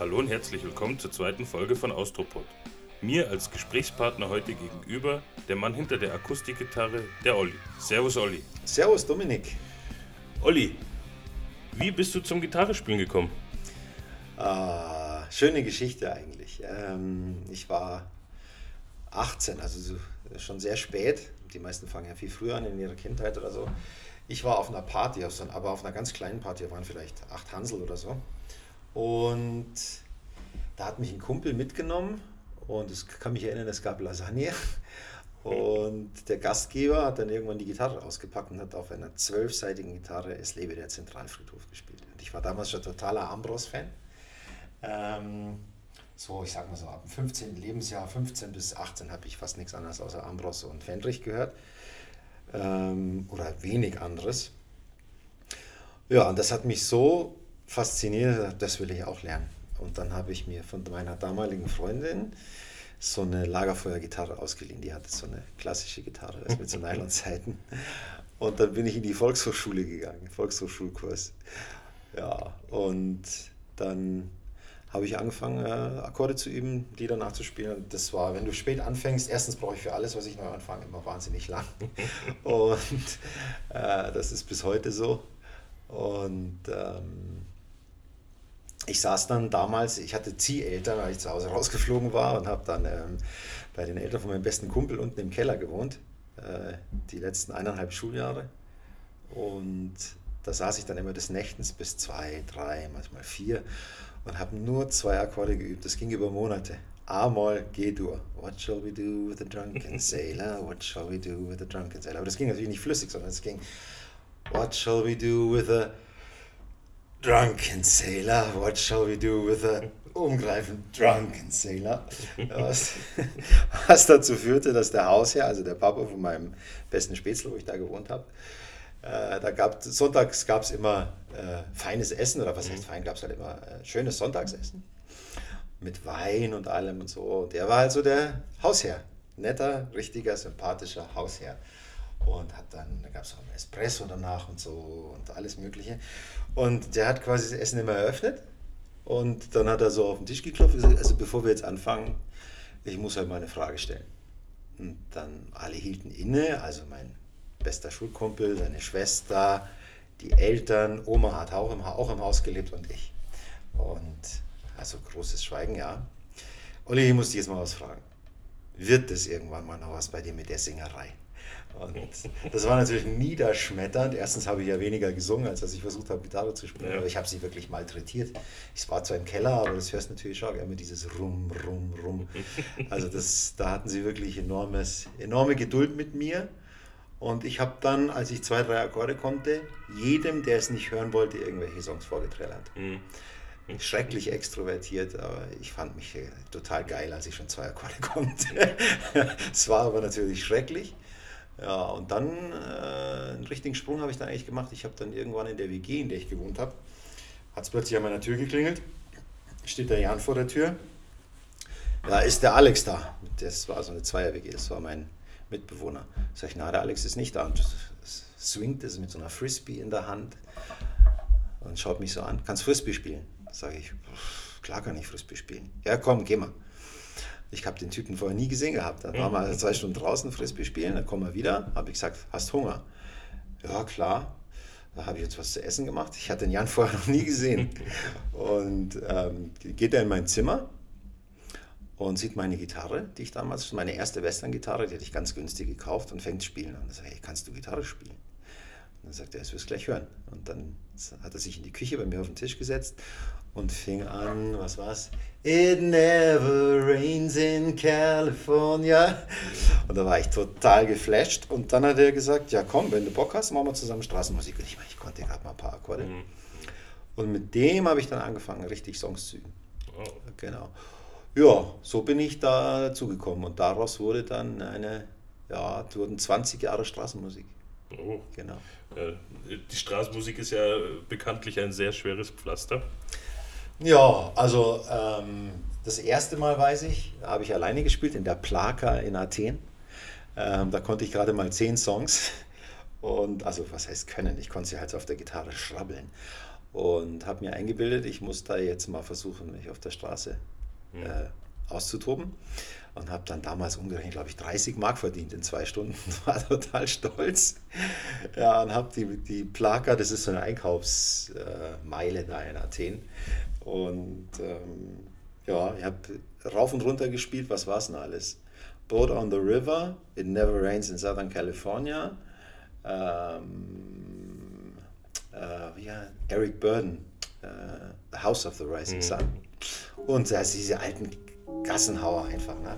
Hallo und herzlich willkommen zur zweiten Folge von Austropod. Mir als Gesprächspartner heute gegenüber der Mann hinter der Akustikgitarre, der Olli. Servus Olli. Servus Dominik. Olli, wie bist du zum Gitarrespielen gekommen? Ah, schöne Geschichte eigentlich. Ähm, ich war 18, also schon sehr spät. Die meisten fangen ja viel früher an in ihrer Kindheit oder so. Ich war auf einer Party, aber auf einer ganz kleinen Party, da waren vielleicht acht Hansel oder so. Und da hat mich ein Kumpel mitgenommen und ich kann mich erinnern, es gab Lasagne. Und der Gastgeber hat dann irgendwann die Gitarre ausgepackt und hat auf einer zwölfseitigen Gitarre Es lebe der Zentralfriedhof gespielt. Und ich war damals schon totaler Ambros-Fan. Ähm, so, ich sag mal so, ab dem 15. Lebensjahr, 15 bis 18, habe ich fast nichts anderes außer Ambros und Fendrich gehört. Ähm, oder wenig anderes. Ja, und das hat mich so fasziniert, das will ich auch lernen. Und dann habe ich mir von meiner damaligen Freundin so eine Lagerfeuergitarre ausgeliehen. Die hatte so eine klassische Gitarre, das mit so Nylonseiten. Und dann bin ich in die Volkshochschule gegangen, Volkshochschulkurs. Ja, und dann habe ich angefangen, äh, Akkorde zu üben, Lieder nachzuspielen. Das war, wenn du spät anfängst, erstens brauche ich für alles, was ich neu anfange, immer wahnsinnig lang. Und äh, das ist bis heute so. Und ähm, ich saß dann damals, ich hatte Zieheltern, weil ich zu Hause rausgeflogen war und habe dann ähm, bei den Eltern von meinem besten Kumpel unten im Keller gewohnt, äh, die letzten eineinhalb Schuljahre. Und da saß ich dann immer des Nächtens bis zwei, drei, manchmal vier und habe nur zwei Akkorde geübt. Das ging über Monate. A-Moll, G-Dur. What shall we do with a drunken sailor? What shall we do with a drunken sailor? Aber das ging natürlich nicht flüssig, sondern es ging What shall we do with a drunken sailor? What shall we do with a umgreifend drunken sailor? Was, was dazu führte, dass der Hausherr, also der Papa von meinem besten Spätzle, wo ich da gewohnt habe, äh, da gab sonntags gab es immer äh, feines Essen, oder was heißt fein, gab es halt immer äh, schönes Sonntagsessen mit Wein und allem und so. Und er war halt so der Hausherr. Netter, richtiger, sympathischer Hausherr. Und hat dann, da gab es auch ein Espresso danach und so und alles Mögliche. Und der hat quasi das Essen immer eröffnet. Und dann hat er so auf den Tisch geklopft, also bevor wir jetzt anfangen, ich muss halt mal eine Frage stellen. Und dann alle hielten inne, also mein bester Schulkumpel, seine Schwester, die Eltern, Oma hat auch im, auch im Haus gelebt und ich. Und also großes Schweigen, ja. Olli, ich muss dich jetzt mal was fragen. Wird das irgendwann mal noch was bei dir mit der Singerei? Und das war natürlich niederschmetternd. Erstens habe ich ja weniger gesungen, als dass ich versucht habe, Gitarre zu spielen. Ja. Aber ich habe sie wirklich malträtiert. Ich war zwar im Keller, aber das hörst natürlich auch immer dieses Rum, Rum, Rum. Also das, da hatten sie wirklich enormes, enorme Geduld mit mir. Und ich habe dann, als ich zwei, drei Akkorde konnte, jedem, der es nicht hören wollte, irgendwelche Songs vorgetrellert. Mhm. Schrecklich extrovertiert, aber ich fand mich total geil, als ich schon zwei Akkorde konnte. es war aber natürlich schrecklich. Ja, und dann äh, einen richtigen Sprung habe ich dann eigentlich gemacht. Ich habe dann irgendwann in der WG, in der ich gewohnt habe, hat es plötzlich an meiner Tür geklingelt. Steht der Jan vor der Tür. Da ist der Alex da. Das war so eine Zweier-WG, das war mein Mitbewohner. Sag ich, na, der Alex ist nicht da. Und swingt es mit so einer Frisbee in der Hand und schaut mich so an. Kannst Frisbee spielen? Sage ich, klar kann ich Frisbee spielen. Ja, komm, geh mal. Ich habe den Typen vorher nie gesehen gehabt. Dann waren wir also zwei Stunden draußen Frisbee spielen, dann kommen wir wieder. Habe ich gesagt, hast Hunger? Ja, klar. Da habe ich jetzt was zu essen gemacht. Ich hatte den Jan vorher noch nie gesehen. Und ähm, geht er in mein Zimmer und sieht meine Gitarre, die ich damals, meine erste Western-Gitarre, die hatte ich ganz günstig gekauft und fängt spielen an. Und sage, hey, kannst du Gitarre spielen? Und dann sagt er, es wirst gleich hören. Und dann hat er sich in die Küche bei mir auf den Tisch gesetzt und fing an, was war's? It never rains in California. Und da war ich total geflasht. Und dann hat er gesagt, ja komm, wenn du Bock hast, machen wir zusammen Straßenmusik. Und ich, meine, ich konnte gerade mal ein paar Akkorde. Mhm. Und mit dem habe ich dann angefangen, richtig Songs zu üben. Oh. Genau. Ja, so bin ich da dazugekommen und daraus wurde dann eine, ja, wurden 20 Jahre Straßenmusik. Oh. Genau. Die Straßenmusik ist ja bekanntlich ein sehr schweres Pflaster. Ja, also ähm, das erste Mal weiß ich, habe ich alleine gespielt in der Plaka in Athen. Ähm, da konnte ich gerade mal zehn Songs und also was heißt können, ich konnte sie halt auf der Gitarre schrabbeln. und habe mir eingebildet, ich muss da jetzt mal versuchen, mich auf der Straße mhm. äh, auszutoben und habe dann damals umgerechnet, glaube ich, 30 Mark verdient in zwei Stunden. War total stolz. Ja, und habe die, die Plaka, das ist so eine Einkaufsmeile da in Athen. Und ähm, ja, ich habe rauf und runter gespielt. Was war es denn alles? Boat on the River, It Never Rains in Southern California. Ähm, äh, ja, Eric Burden, äh, The House of the Rising mhm. Sun. Und also diese alten Gassenhauer einfach, ne?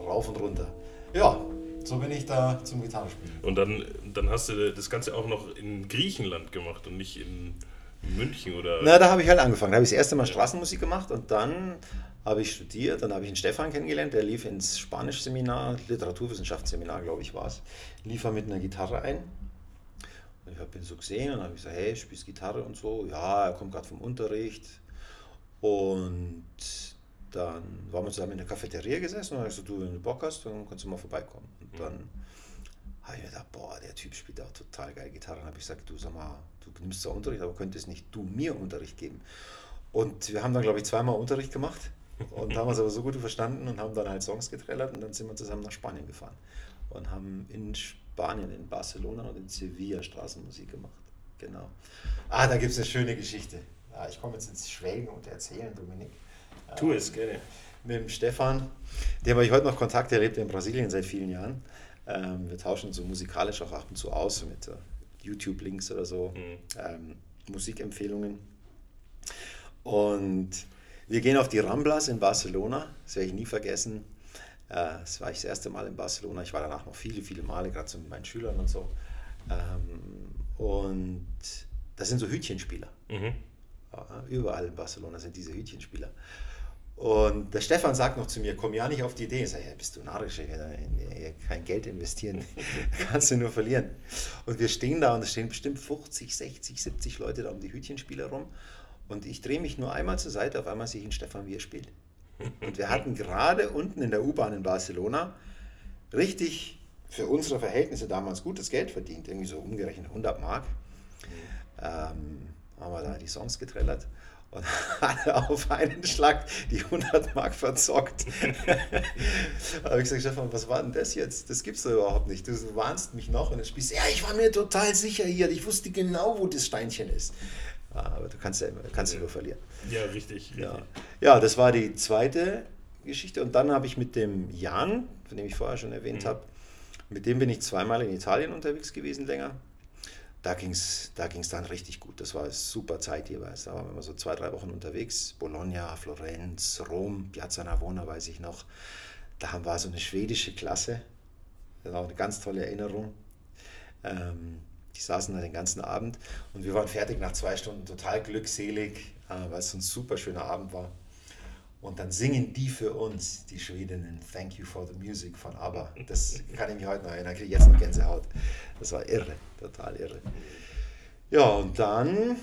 rauf und runter. Ja, so bin ich da zum Gitarrespielen. Und dann, dann hast du das Ganze auch noch in Griechenland gemacht und nicht in München oder? Na, da habe ich halt angefangen. Da habe ich das erste Mal Straßenmusik gemacht und dann habe ich studiert. Dann habe ich einen Stefan kennengelernt, der lief ins Spanischseminar, Literaturwissenschaftsseminar, glaube ich, war es. Lief er mit einer Gitarre ein. Und ich habe ihn so gesehen und habe gesagt, hey, spielst Gitarre und so. Ja, er kommt gerade vom Unterricht. Und dann waren wir zusammen in der Cafeteria gesessen und habe gesagt, du, wenn du Bock hast, dann kannst du mal vorbeikommen. Und dann habe ich mir gedacht, boah, der Typ spielt auch total geil Gitarre. Und habe ich gesagt, du sag mal, du nimmst zwar Unterricht, aber könntest nicht du mir Unterricht geben. Und wir haben dann, glaube ich, zweimal Unterricht gemacht und haben uns aber so gut verstanden und haben dann halt Songs getrellert und dann sind wir zusammen nach Spanien gefahren und haben in Spanien, in Barcelona und in Sevilla Straßenmusik gemacht. Genau. Ah, da gibt es eine schöne Geschichte. Ja, ich komme jetzt ins Schwelgen und erzählen, Dominik. Tu es, gerne. Mit dem Stefan, dem habe ich heute noch Kontakt, der lebt in Brasilien seit vielen Jahren. Ähm, wir tauschen so musikalisch auch ab und zu aus mit uh, YouTube-Links oder so, mhm. ähm, Musikempfehlungen. Und wir gehen auf die Ramblas in Barcelona, das werde ich nie vergessen. Äh, das war ich das erste Mal in Barcelona. Ich war danach noch viele, viele Male, gerade so mit meinen Schülern und so. Ähm, und das sind so Hütchenspieler. Mhm. Überall in Barcelona sind diese Hütchenspieler. Und der Stefan sagt noch zu mir, komm ja nicht auf die Idee. Ich sage, ja, bist du narrisch, kein Geld investieren, kannst du nur verlieren. Und wir stehen da und es stehen bestimmt 50, 60, 70 Leute da um die Hütchenspieler rum. Und ich drehe mich nur einmal zur Seite, auf einmal sehe ich einen Stefan, wie er spielt. Und wir hatten gerade unten in der U-Bahn in Barcelona richtig für unsere Verhältnisse damals gutes Geld verdient, irgendwie so umgerechnet 100 Mark. Ähm, haben wir da die Songs getrellert und hatte auf einen Schlag die 100 Mark verzockt. da habe ich gesagt, Stefan, was war denn das jetzt? Das gibt's doch überhaupt nicht. Du warnst mich noch und dann spielst ja, ich war mir total sicher hier. Ich wusste genau, wo das Steinchen ist. Aber du kannst ja immer, kannst ja nur verlieren. Ja, richtig, richtig. Ja. ja, das war die zweite Geschichte. Und dann habe ich mit dem Jan, von dem ich vorher schon erwähnt mhm. habe, mit dem bin ich zweimal in Italien unterwegs gewesen länger da ging es da ging's dann richtig gut. Das war super Zeit jeweils. Da waren wir so zwei, drei Wochen unterwegs. Bologna, Florenz, Rom, Piazza Navona weiß ich noch. Da war so eine schwedische Klasse. Das war auch eine ganz tolle Erinnerung. Ähm, die saßen da den ganzen Abend und wir waren fertig nach zwei Stunden, total glückselig, äh, weil es so ein super schöner Abend war. Und dann singen die für uns, die Schwedinnen, Thank You for the Music von ABBA. Das kann ich mich heute noch erinnern, kriege ich jetzt noch Gänsehaut. Das war irre, total irre. Ja, und dann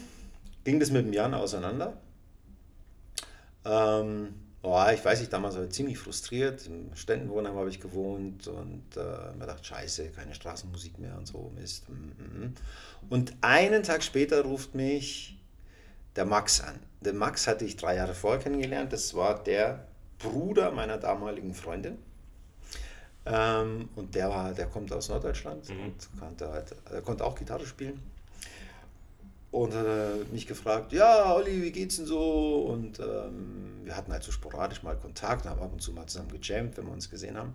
ging das mit dem Jan auseinander. Ähm, oh, ich weiß nicht, damals war ich ziemlich frustriert. Im Ständenwohnheim habe ich gewohnt und äh, mir dachte, scheiße, keine Straßenmusik mehr und so, Mist. Mhm, mhm. Und einen Tag später ruft mich der Max an. Den Max hatte ich drei Jahre vorher kennengelernt. Das war der Bruder meiner damaligen Freundin. Ähm, und der, war, der kommt aus Norddeutschland mhm. und konnte, halt, er konnte auch Gitarre spielen. Und hat äh, mich gefragt, ja, Olli, wie geht's denn so? Und ähm, wir hatten halt so sporadisch mal Kontakt, haben ab und zu mal zusammen gejammt, wenn wir uns gesehen haben.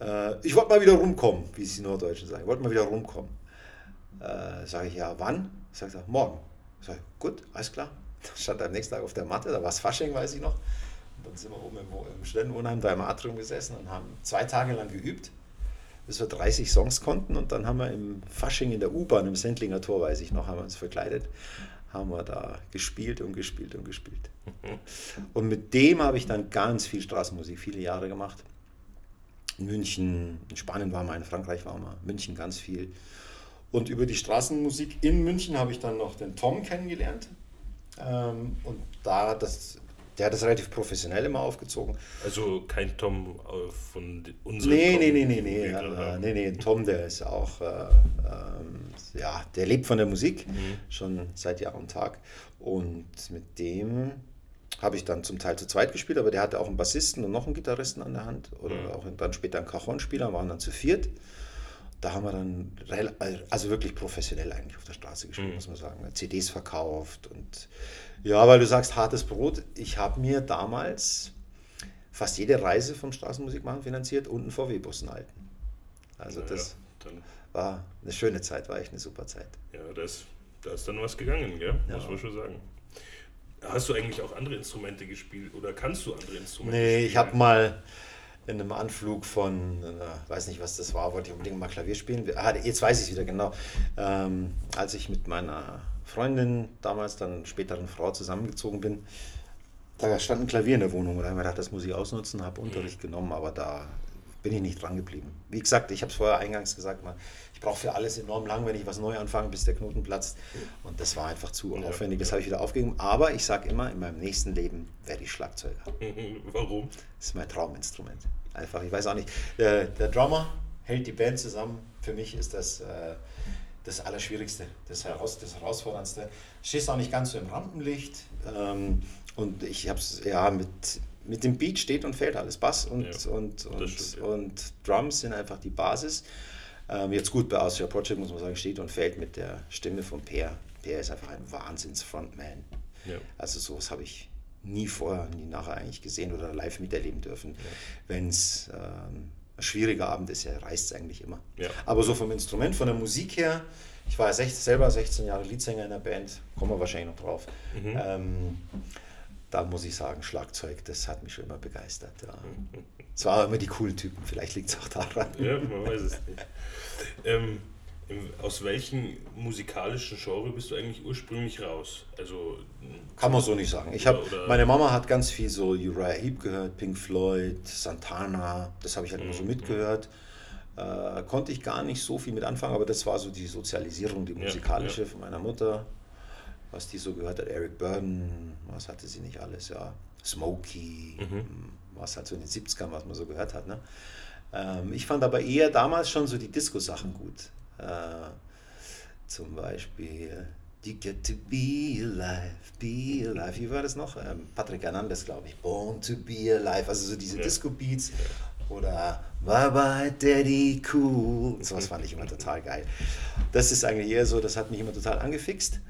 Äh, ich wollte mal wieder rumkommen, wie es die Norddeutschen sagen. Ich wollte mal wieder rumkommen. Äh, Sage ich, ja, wann? Sagt er, morgen. Ich, gut, alles klar. Dann stand am nächsten Tag auf der Matte, da war es Fasching, weiß ich noch. Und dann sind wir oben im, im Studentenwohnheim da im Atrium gesessen und haben zwei Tage lang geübt, bis wir 30 Songs konnten. Und dann haben wir im Fasching in der U-Bahn, im Sendlinger Tor, weiß ich noch, haben wir uns verkleidet, haben wir da gespielt und gespielt und gespielt. Und mit dem habe ich dann ganz viel Straßenmusik, viele Jahre gemacht. In München, in Spanien war mal, in Frankreich war mal, München ganz viel. Und über die Straßenmusik in München habe ich dann noch den Tom kennengelernt. Ähm, und da das, der hat das relativ professionell immer aufgezogen. Also kein Tom äh, von unserem nee, Tom? Nee, nee, nee, nee. Äh, nee, nee, Tom, der ist auch, äh, ähm, ja, der lebt von der Musik mhm. schon seit Jahr und Tag. Und mit dem habe ich dann zum Teil zu zweit gespielt, aber der hatte auch einen Bassisten und noch einen Gitarristen an der Hand oder mhm. auch dann später einen Cajon-Spieler, waren dann zu viert. Da haben wir dann, also wirklich professionell eigentlich auf der Straße gespielt, mhm. muss man sagen. CDs verkauft und ja, weil du sagst hartes Brot. Ich habe mir damals fast jede Reise vom Straßenmusikmachen finanziert und einen VW-Bus halten. Also das ja, war eine schöne Zeit, war echt eine super Zeit. Ja, da ist, da ist dann was gegangen, gell? Ja. muss man schon sagen. Hast du eigentlich auch andere Instrumente gespielt oder kannst du andere Instrumente nee, spielen? ich habe mal in einem Anflug von, äh, weiß nicht was das war, wollte ich unbedingt mal Klavier spielen. Ah, jetzt weiß ich es wieder genau. Ähm, als ich mit meiner Freundin, damals dann späteren Frau zusammengezogen bin, da stand ein Klavier in der Wohnung und da habe ich mir gedacht, das muss ich ausnutzen, habe Unterricht genommen, aber da bin ich nicht dran geblieben. Wie gesagt, ich habe es vorher eingangs gesagt, mal, ich brauche für alles enorm lang, wenn ich was neu anfange, bis der Knoten platzt. Und das war einfach zu ja, aufwendig, das habe ich wieder aufgegeben. Aber ich sage immer, in meinem nächsten Leben werde ich Schlagzeuger. Warum? Das ist mein Trauminstrument. Einfach, ich weiß auch nicht. Der, der Drummer hält die Band zusammen. Für mich ist das äh, das Allerschwierigste, das, Heraus, das Herausforderndste. Stehst auch nicht ganz so im Rampenlicht. Ähm, und ich habe es ja mit mit dem Beat steht und fällt alles. Bass und, ja, und, und, stimmt, ja. und Drums sind einfach die Basis. Ähm, jetzt gut, bei Austria Project muss man sagen, steht und fällt mit der Stimme von Per. Per ist einfach ein Wahnsinns-Frontman. Ja. Also sowas habe ich nie vorher, nie nachher eigentlich gesehen oder live miterleben dürfen. Wenn es ähm, ein schwieriger Abend ist, ja, reißt es eigentlich immer. Aber so vom Instrument, von der Musik her, ich war ja 16, selber 16 Jahre Leadsänger in der Band, kommen wir wahrscheinlich noch drauf. Mhm. Ähm, da muss ich sagen, Schlagzeug, das hat mich schon immer begeistert. Ja. Es waren immer die coolen Typen, vielleicht liegt es auch daran. Ja, man weiß es nicht. Ähm, aus welchem musikalischen Genre bist du eigentlich ursprünglich raus? Also kann man so nicht sagen. Ich habe meine Mama hat ganz viel so Uriah Heep gehört, Pink Floyd, Santana. Das habe ich halt immer so mhm. mitgehört. Äh, konnte ich gar nicht so viel mit anfangen, aber das war so die Sozialisierung, die musikalische ja, ja. von meiner Mutter was die so gehört hat. Eric Burden, was hatte sie nicht alles, ja. Smokey, mhm. was halt so in den 70ern, was man so gehört hat. Ne? Ähm, ich fand aber eher damals schon so die Disco-Sachen gut. Äh, zum Beispiel You get to be alive, be alive. Wie war das noch? Ähm, Patrick Hernandez, glaube ich. Born to be alive. Also so diese ja. Disco-Beats. Oder Bye bye Daddy Cool. So was fand ich immer total geil. Das ist eigentlich eher so, das hat mich immer total angefixt.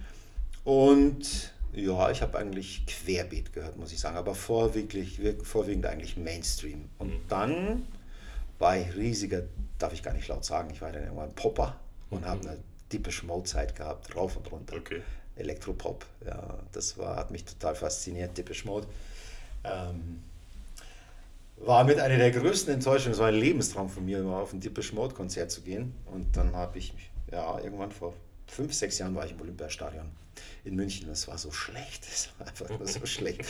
Und ja, ich habe eigentlich querbeet gehört, muss ich sagen, aber vorwiegend, vorwiegend eigentlich Mainstream. Und mhm. dann war ich riesiger, darf ich gar nicht laut sagen, ich war dann irgendwann Popper und mhm. habe eine Deepish Mode Zeit gehabt, rauf und runter. Okay. Elektropop, ja, das war, hat mich total fasziniert, Deepish Mode. Ähm, war mit einer der größten Enttäuschungen, es war ein Lebenstraum von mir, auf ein Deepish Mode Konzert zu gehen. Und dann habe ich, ja, irgendwann vor fünf, sechs Jahren war ich im Olympiastadion in München. Das war so schlecht. Das war einfach nur so schlecht.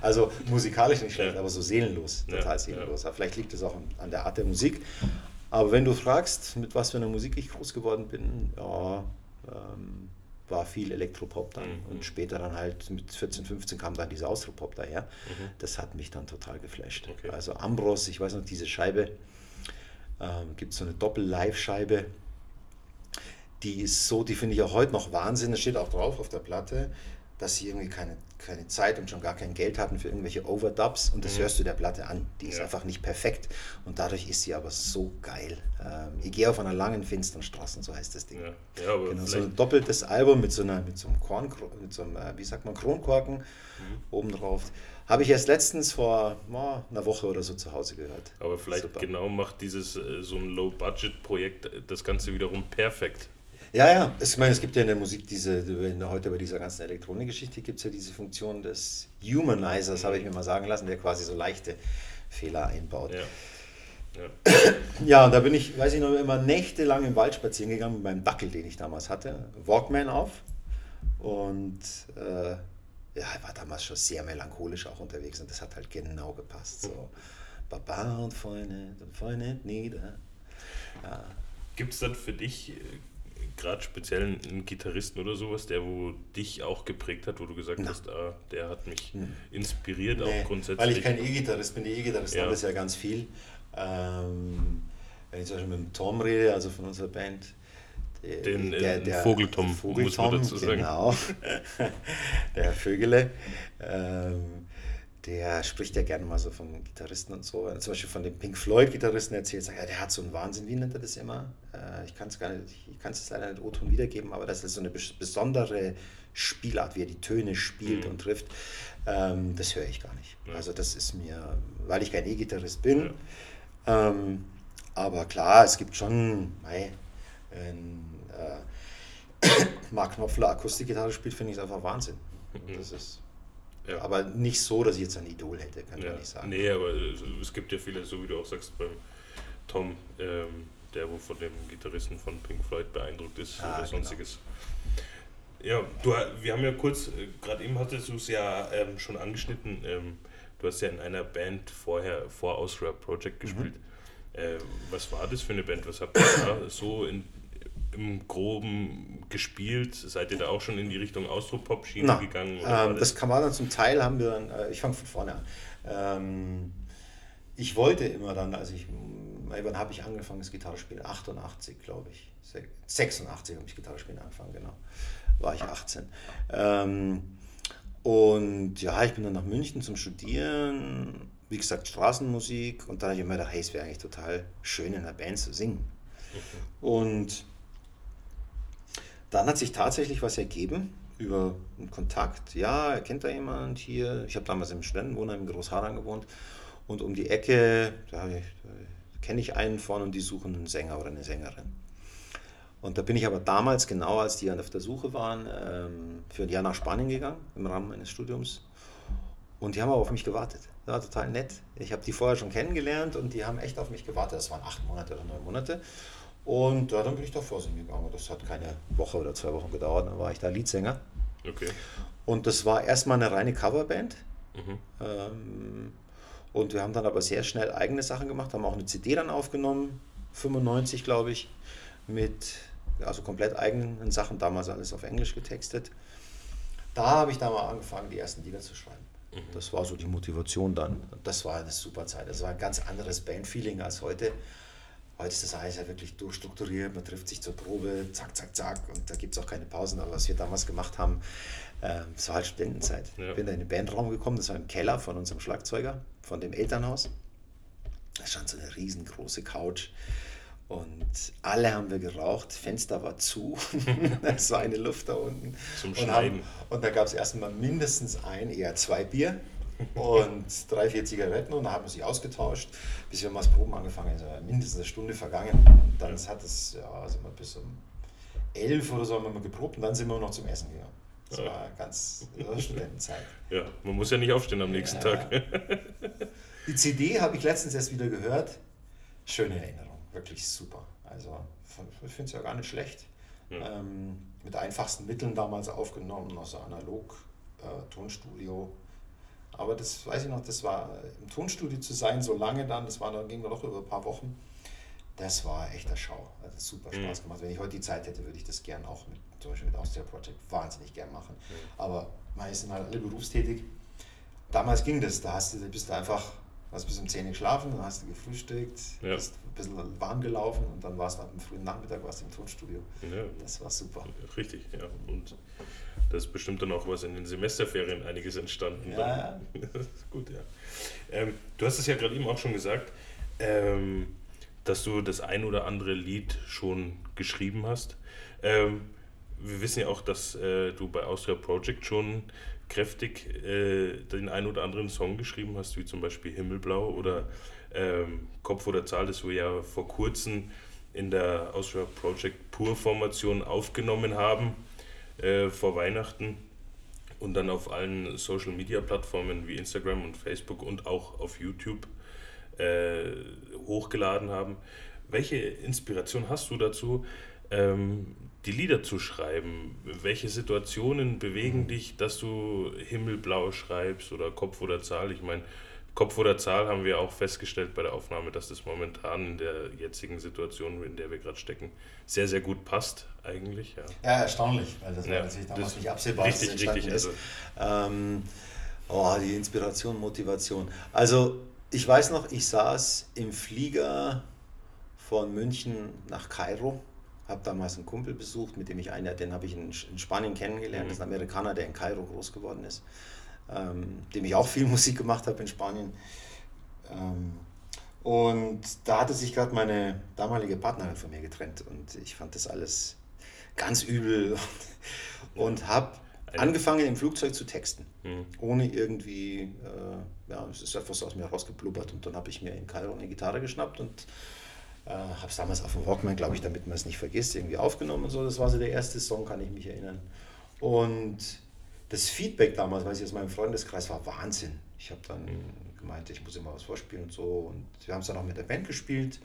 Also musikalisch nicht schlecht, ja. aber so seelenlos, total ja, seelenlos. Ja. Vielleicht liegt es auch an der Art der Musik. Aber wenn du fragst, mit was für einer Musik ich groß geworden bin, ja, ähm, war viel Elektropop dann. Mhm. Und später dann halt mit 14, 15 kam dann dieser Austropop daher. Mhm. Das hat mich dann total geflasht. Okay. Also Ambros, ich weiß noch, diese Scheibe, ähm, gibt so eine Doppel-Live-Scheibe die ist so, die finde ich auch heute noch Wahnsinn. Das steht auch drauf auf der Platte, dass sie irgendwie keine, keine Zeit und schon gar kein Geld hatten für irgendwelche Overdubs. Und das mhm. hörst du der Platte an. Die ist ja. einfach nicht perfekt. Und dadurch ist sie aber so geil. Ähm, ich gehe auf einer langen, finsteren Straße, so heißt das Ding. Ja. Ja, genau, so ein doppeltes Album mit so, einer, mit so einem Korn, mit so einem, äh, wie sagt man, Kronkorken mhm. obendrauf. Habe ich erst letztens vor oh, einer Woche oder so zu Hause gehört. Aber vielleicht Super. genau macht dieses äh, so ein Low-Budget-Projekt das Ganze wiederum perfekt. Ja, ja. Ich meine, es gibt ja in der Musik diese, heute bei dieser ganzen Elektronikgeschichte gibt es ja diese Funktion des Humanizers, habe ich mir mal sagen lassen, der quasi so leichte Fehler einbaut. Ja. Ja. ja, und da bin ich, weiß ich noch, immer nächtelang im Wald spazieren gegangen mit meinem Dackel, den ich damals hatte. Walkman auf. Und äh, ja, ich war damals schon sehr melancholisch auch unterwegs und das hat halt genau gepasst. So, Baba und Freunde und Freunde nieder. Ja. Gibt es dann für dich gerade speziell einen Gitarristen oder sowas, der wo dich auch geprägt hat, wo du gesagt Na. hast, ah, der hat mich hm. inspiriert nee, auch grundsätzlich? Weil ich kein E-Gitarrist bin, die E-Gitarristen ja. haben das ja ganz viel. Ähm, wenn ich zum Beispiel mit dem Tom rede, also von unserer Band, äh, den der, der Vogeltom, Vogeltom, muss man dazu sagen. Genau, der Vögele. Ähm, der spricht ja gerne mal so von Gitarristen und so. Zum Beispiel von dem Pink Floyd-Gitarristen erzählt, sagt, ja, der hat so einen Wahnsinn, wie nennt er das immer? Äh, ich kann es gar nicht, ich kann es leider nicht O-Ton wiedergeben, aber das ist so eine besondere Spielart, wie er die Töne spielt mhm. und trifft. Ähm, das höre ich gar nicht. Ja. Also das ist mir, weil ich kein E-Gitarrist bin. Ja. Ähm, aber klar, es gibt schon, mei, ein, äh, Mark Knopfler Akustikgitarre spielt, finde ich einfach Wahnsinn. Mhm. Das ist ja. Aber nicht so, dass ich jetzt ein Idol hätte, kann ja. ich nicht sagen. Nee, aber es gibt ja viele, so wie du auch sagst, beim Tom, ähm, der wo von dem Gitarristen von Pink Floyd beeindruckt ist ah, oder genau. sonstiges. Genau. Ja, du, wir haben ja kurz, äh, gerade eben hattest du es ja ähm, schon angeschnitten, ähm, du hast ja in einer Band vorher, vor Austria Project gespielt. Mhm. Äh, was war das für eine Band? Was habt ihr da so in, im Groben gespielt? Seid ihr da auch schon in die Richtung Austropop-Schiene gegangen? Ähm, das kann man dann zum Teil haben wir dann, äh, ich fange von vorne an. Ähm, ich wollte immer dann, also ich, wann habe ich angefangen, das Gitarrespielen? 88, glaube ich. 86 habe ich Gitarrespielen angefangen, genau. War ich 18. Ähm, und ja, ich bin dann nach München zum Studieren. Wie gesagt, Straßenmusik. Und da habe ich mir gedacht, hey, es wäre eigentlich total schön, in einer Band zu singen. Und dann hat sich tatsächlich was ergeben über einen Kontakt. Ja, kennt da jemand hier? Ich habe damals im Studentenwohnheim in Großhadern gewohnt und um die Ecke, da, da kenne ich einen von und die suchen einen Sänger oder eine Sängerin. Und da bin ich aber damals, genau als die auf der Suche waren, ähm, für ein Jahr nach Spanien gegangen im Rahmen meines Studiums. Und die haben aber auf mich gewartet. Das war total nett. Ich habe die vorher schon kennengelernt und die haben echt auf mich gewartet. Das waren acht Monate oder neun Monate. Und ja, dann bin ich da vorsingen gegangen. Das hat keine Woche oder zwei Wochen gedauert. Dann war ich da Leadsänger. Okay. Und das war erstmal eine reine Coverband. Mhm. Ähm, und wir haben dann aber sehr schnell eigene Sachen gemacht, haben auch eine CD dann aufgenommen, 95 glaube ich, mit also komplett eigenen Sachen, damals alles auf Englisch getextet. Da habe ich dann mal angefangen, die ersten Lieder zu schreiben. Mhm. Das war so die Motivation dann. Das war eine super Zeit. Das war ein ganz anderes Bandfeeling als heute. Heute ist das alles ja wirklich durchstrukturiert, man trifft sich zur Probe, zack, zack, zack, und da gibt es auch keine Pausen. Aber was wir damals gemacht haben, äh, das war halt Studentenzeit. Ja. Ich bin da in den Bandraum gekommen, das war im Keller von unserem Schlagzeuger, von dem Elternhaus. Da stand so eine riesengroße Couch. Und alle haben wir geraucht, Fenster war zu, es war eine Luft da unten. Zum Schneiden. Und, haben, und da gab es erstmal mindestens ein, eher zwei Bier und drei, vier Zigaretten und dann haben wir sich ausgetauscht, bis wir mal das Proben angefangen haben. Also mindestens eine Stunde vergangen. Und dann hat es, ja, sind wir bis um elf oder so haben wir mal geprobt und dann sind wir noch zum Essen gegangen. Das ja. war ganz das Studentenzeit. Ja, man muss ja nicht aufstehen am nächsten ja. Tag. Die CD habe ich letztens erst wieder gehört. Schöne Erinnerung, wirklich super. Also ich finde es ja gar nicht schlecht. Ja. Ähm, mit einfachsten Mitteln damals aufgenommen, aus analog äh, Tonstudio aber das weiß ich noch, das war im Tonstudio zu sein, so lange dann, das war dann ging noch über ein paar Wochen. Das war echter Schau. Also super mhm. Spaß gemacht. Wenn ich heute die Zeit hätte, würde ich das gern auch mit, zum Beispiel mit Austria Project wahnsinnig gern machen. Mhm. Aber meistens halt alle berufstätig. Damals ging das, da hast du, bist du einfach, hast bis um 10 Uhr geschlafen, dann hast du gefrühstückt, ja. bist ein bisschen warm gelaufen und dann warst du am frühen Nachmittag warst du im Tonstudio. Ja. Das war super. Richtig, ja. Und da ist bestimmt dann auch was in den Semesterferien einiges entstanden. Ja. Das ist gut, ja. Ähm, du hast es ja gerade eben auch schon gesagt, ähm, dass du das ein oder andere Lied schon geschrieben hast. Ähm, wir wissen ja auch, dass äh, du bei Austria Project schon kräftig äh, den ein oder anderen Song geschrieben hast, wie zum Beispiel Himmelblau oder ähm, Kopf oder Zahl, das wir ja vor kurzem in der Austria Project Pur-Formation aufgenommen haben äh, vor Weihnachten und dann auf allen Social Media Plattformen wie Instagram und Facebook und auch auf YouTube äh, hochgeladen haben. Welche Inspiration hast du dazu, ähm, die Lieder zu schreiben? Welche Situationen bewegen dich, dass du Himmelblau schreibst oder Kopf oder Zahl? Ich meine, Kopf oder Zahl haben wir auch festgestellt bei der Aufnahme, dass das momentan in der jetzigen Situation, in der wir gerade stecken, sehr, sehr gut passt eigentlich. Ja, ja erstaunlich, weil das ja, war natürlich damals nicht absehbar. Richtig, richtig. Also. Ähm, oh, die Inspiration, Motivation. Also ich weiß noch, ich saß im Flieger von München nach Kairo, habe damals einen Kumpel besucht, mit dem ich einen, den habe ich in, in, Spanien kennengelernt, mhm. das ist ein Amerikaner, der in Kairo groß geworden ist, ähm, dem ich auch viel Musik gemacht habe in Spanien. Ähm, und da hatte sich gerade meine damalige Partnerin von mir getrennt und ich fand das alles ganz übel und habe angefangen im Flugzeug zu texten, mhm. ohne irgendwie, äh, ja, es ist etwas aus mir rausgeblubbert und dann habe ich mir in Kairo eine Gitarre geschnappt und äh, habe es damals auf dem Walkman, glaube ich, damit man es nicht vergisst, irgendwie aufgenommen und so. Das war so der erste Song, kann ich mich erinnern. Und das Feedback damals, weiß ich aus meinem Freundeskreis, war Wahnsinn. Ich habe dann gemeint, ich muss immer was vorspielen und so. Und wir haben es dann auch mit der Band gespielt.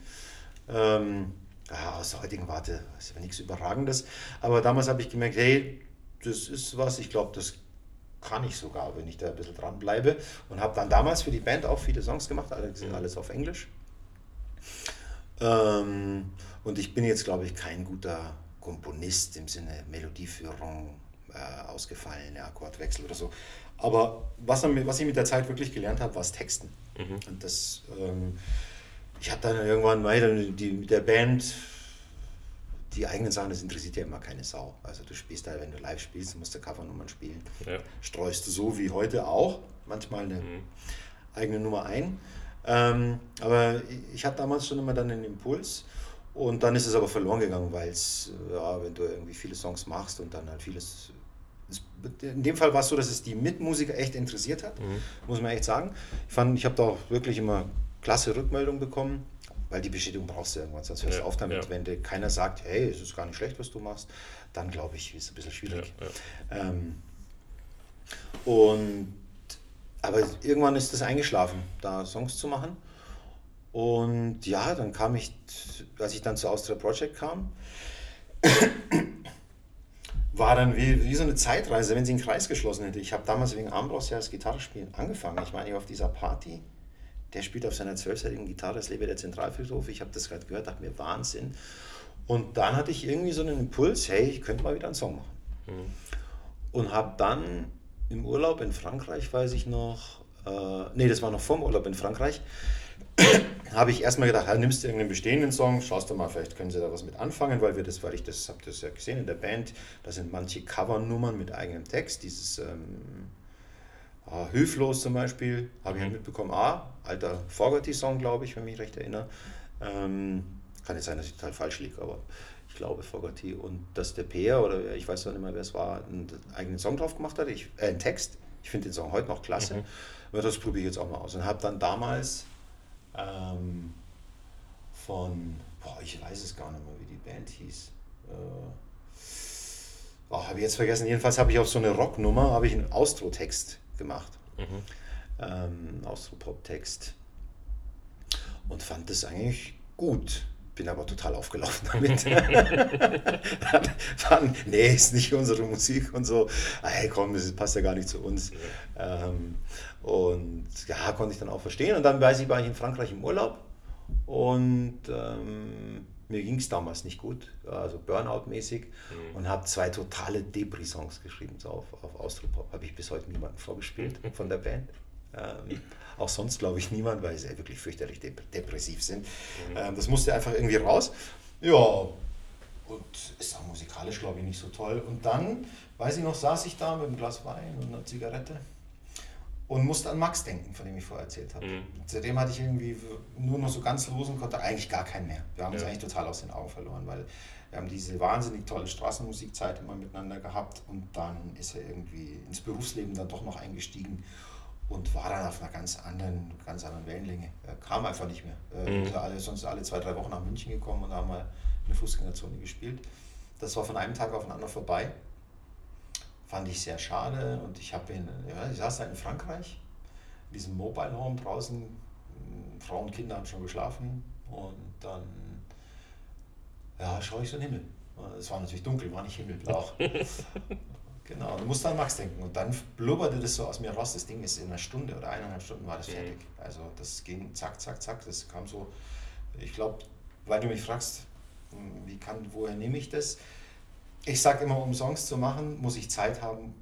Ähm, ja, aus der heutigen Warte ist aber nichts Überragendes. Aber damals habe ich gemerkt, hey, das ist was, ich glaube, das kann ich sogar, wenn ich da ein bisschen dranbleibe. Und habe dann damals für die Band auch viele Songs gemacht, alles, mhm. alles auf Englisch. Ähm, und ich bin jetzt, glaube ich, kein guter Komponist im Sinne Melodieführung, äh, ausgefallene Akkordwechsel oder so. Aber was, was ich mit der Zeit wirklich gelernt habe, war das Texten. Mhm. Und das, ähm, ich habe dann irgendwann weiter die, mit der Band die eigenen Sachen, das interessiert ja immer keine Sau. Also du spielst da, wenn du live spielst, musst du Covernummern spielen. Ja. Streust du so wie heute auch manchmal eine mhm. eigene Nummer ein. Ähm, aber ich hatte damals schon immer dann einen Impuls und dann ist es aber verloren gegangen, weil es, ja, wenn du irgendwie viele Songs machst und dann halt vieles. In dem Fall war es so, dass es die Mitmusiker echt interessiert hat, mhm. muss man echt sagen. Ich fand, ich habe da auch wirklich immer klasse Rückmeldungen bekommen, weil die Bestätigung brauchst du irgendwann, sonst hörst du ja, auf damit. Ja. Wenn dir keiner sagt, hey, es ist gar nicht schlecht, was du machst, dann glaube ich, ist es ein bisschen schwierig. Ja, ähm, und aber irgendwann ist das eingeschlafen, da Songs zu machen. Und ja, dann kam ich, als ich dann zu Austria Project kam, war dann wie, wie so eine Zeitreise, wenn sie einen Kreis geschlossen hätte. Ich habe damals wegen Ambros ja das Gitarrespielen angefangen. Ich meine, auf dieser Party, der spielt auf seiner zwölfseitigen Gitarre, das lebe der Zentralfriedhof. Ich habe das gerade gehört, dachte mir, Wahnsinn. Und dann hatte ich irgendwie so einen Impuls, hey, ich könnte mal wieder einen Song machen. Mhm. Und habe dann im Urlaub in Frankreich, weiß ich noch, äh, nee, das war noch vorm Urlaub in Frankreich, habe ich erstmal gedacht, halt, nimmst du irgendeinen bestehenden Song, schaust du mal, vielleicht können sie da was mit anfangen, weil wir das, weil ich das, habe das ja gesehen in der Band, da sind manche Covernummern mit eigenem Text, dieses ähm, ah, Hilflos zum Beispiel, habe ich halt mitbekommen, ah, alter Fogerty-Song, glaube ich, wenn ich mich recht erinnere. Ähm, kann jetzt sein, dass ich total falsch liege, aber glaube Fogerty, und dass der Peer oder ich weiß noch nicht mehr, wer es war, einen eigenen Song drauf gemacht hat, ich, äh, einen Text. Ich finde den Song heute noch klasse. Mhm. Aber das probiere ich jetzt auch mal aus. Und habe dann damals ähm, von, boah, ich weiß es gar nicht mehr, wie die Band hieß. Äh, oh, habe ich jetzt vergessen. Jedenfalls habe ich auf so eine Rocknummer habe ich einen Austro-Text gemacht. Mhm. Ähm, Austro-Pop-Text. Und fand das eigentlich gut bin aber total aufgelaufen damit. Dann, nee, ist nicht unsere Musik und so. Ah, hey, komm, das passt ja gar nicht zu uns. Ähm, und ja, konnte ich dann auch verstehen. Und dann weiß ich, war ich in Frankreich im Urlaub und ähm, mir ging es damals nicht gut, also Burnout-mäßig, mhm. und habe zwei totale Debris-Songs geschrieben, so auf, auf Austropop. Habe ich bis heute niemanden vorgespielt von der Band. Ähm, auch sonst glaube ich niemand, weil sie wirklich fürchterlich depressiv sind. Mhm. Das musste einfach irgendwie raus. Ja, und ist auch musikalisch, glaube ich, nicht so toll. Und dann, weiß ich noch, saß ich da mit einem Glas Wein und einer Zigarette und musste an Max denken, von dem ich vorher erzählt habe. Mhm. Seitdem hatte ich irgendwie nur noch so ganz losen Kontakt, eigentlich gar keinen mehr. Wir haben ja. uns eigentlich total aus den Augen verloren, weil wir haben diese wahnsinnig tolle Straßenmusikzeit immer miteinander gehabt und dann ist er irgendwie ins Berufsleben dann doch noch eingestiegen und war dann auf einer ganz anderen, ganz anderen Wellenlänge. Er kam einfach nicht mehr. Äh, mhm. alle, sonst alle zwei, drei Wochen nach München gekommen und haben mal in der Fußgängerzone gespielt. Das war von einem Tag auf den anderen vorbei. Fand ich sehr schade und ich habe ihn, ja, ich saß da in Frankreich, in diesem Mobile Home draußen. Frauen und Kinder haben schon geschlafen und dann ja, schaue ich so in den Himmel. Es war natürlich dunkel, war nicht himmelblau. Genau, du musst an Max denken. Und dann blubberte das so aus mir raus. Das Ding ist in einer Stunde oder eineinhalb Stunden war das fertig. Also das ging zack, zack, zack. Das kam so, ich glaube, weil du mich fragst, wie kann, woher nehme ich das? Ich sage immer, um Songs zu machen, muss ich Zeit haben,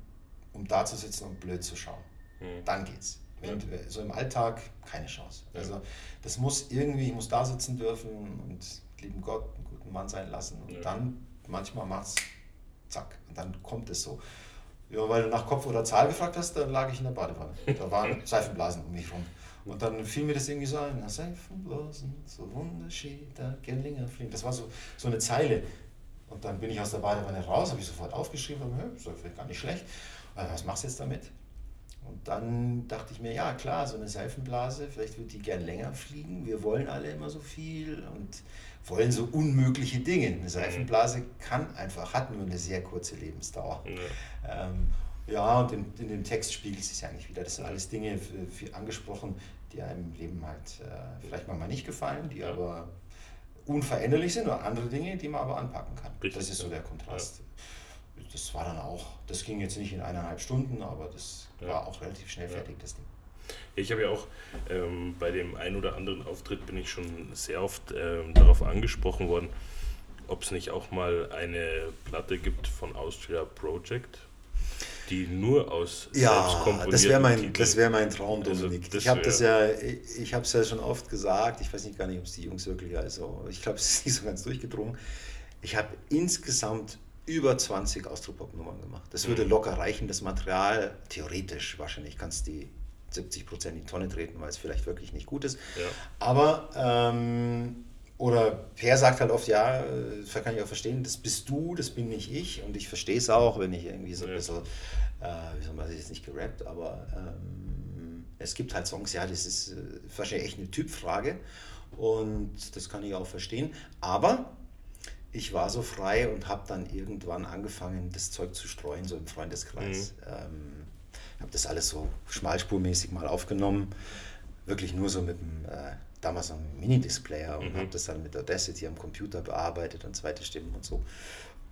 um da zu sitzen und blöd zu schauen. Mhm. Dann geht's. Wenn, ja. So im Alltag keine Chance. Also das muss irgendwie, ich muss da sitzen dürfen und lieben Gott, einen guten Mann sein lassen. Und ja. dann, manchmal macht es zack, und dann kommt es so. Ja, weil du nach Kopf oder Zahl gefragt hast, dann lag ich in der Badewanne. Da waren Seifenblasen um mich rum. Und dann fiel mir das irgendwie so ein, Seifenblasen, so wunderschön, da gern länger fliegen. Das war so, so eine Zeile. Und dann bin ich aus der Badewanne raus, habe ich sofort aufgeschrieben, habe, das ist vielleicht gar nicht schlecht. Also, was machst du jetzt damit? Und dann dachte ich mir, ja klar, so eine Seifenblase, vielleicht wird die gern länger fliegen. Wir wollen alle immer so viel und wollen so unmögliche Dinge. Eine Seifenblase kann einfach, hat nur eine sehr kurze Lebensdauer. Ja, ähm, ja und in, in, dem Text spiegelt es sich eigentlich wieder. Das sind alles Dinge für, für angesprochen, die einem im Leben halt äh, vielleicht mal nicht gefallen, die ja. aber unveränderlich sind oder andere Dinge, die man aber anpacken kann. Richtig, das ist so der Kontrast. Ja. Das war dann auch, das ging jetzt nicht in eineinhalb Stunden, aber das ja. war auch relativ schnell fertig, das Ding. Ich habe ja auch ähm, bei dem einen oder anderen Auftritt bin ich schon sehr oft ähm, darauf angesprochen worden, ob es nicht auch mal eine Platte gibt von Austria Project, die nur aus ja, das wäre mein, das wäre mein Traum, also Dominik. Also ich habe das ja, ich habe es ja schon oft gesagt. Ich weiß nicht gar nicht, ob es die Jungs wirklich also, ich glaube, es ist nicht so ganz durchgedrungen. Ich habe insgesamt über 20 Austropop-Nummern gemacht. Das würde mhm. locker reichen, das Material, theoretisch wahrscheinlich kannst du die 70 Prozent in die Tonne treten, weil es vielleicht wirklich nicht gut ist. Ja. Aber, ähm, oder Per sagt halt oft, ja, das äh, kann ich auch verstehen, das bist du, das bin nicht ich. Und ich verstehe es auch, wenn ich irgendwie so ein bisschen, äh, wie soll man das jetzt nicht gerappt, aber ähm, es gibt halt Songs, ja, das ist äh, wahrscheinlich echt eine Typfrage. Und das kann ich auch verstehen. Aber ich war so frei und habe dann irgendwann angefangen, das Zeug zu streuen, so im Freundeskreis. Mhm. Ähm, habe das alles so schmalspurmäßig mal aufgenommen, wirklich nur so mit dem, äh, damals noch Mini-Displayer und mhm. habe das dann mit Audacity am Computer bearbeitet und zweite Stimmen und so.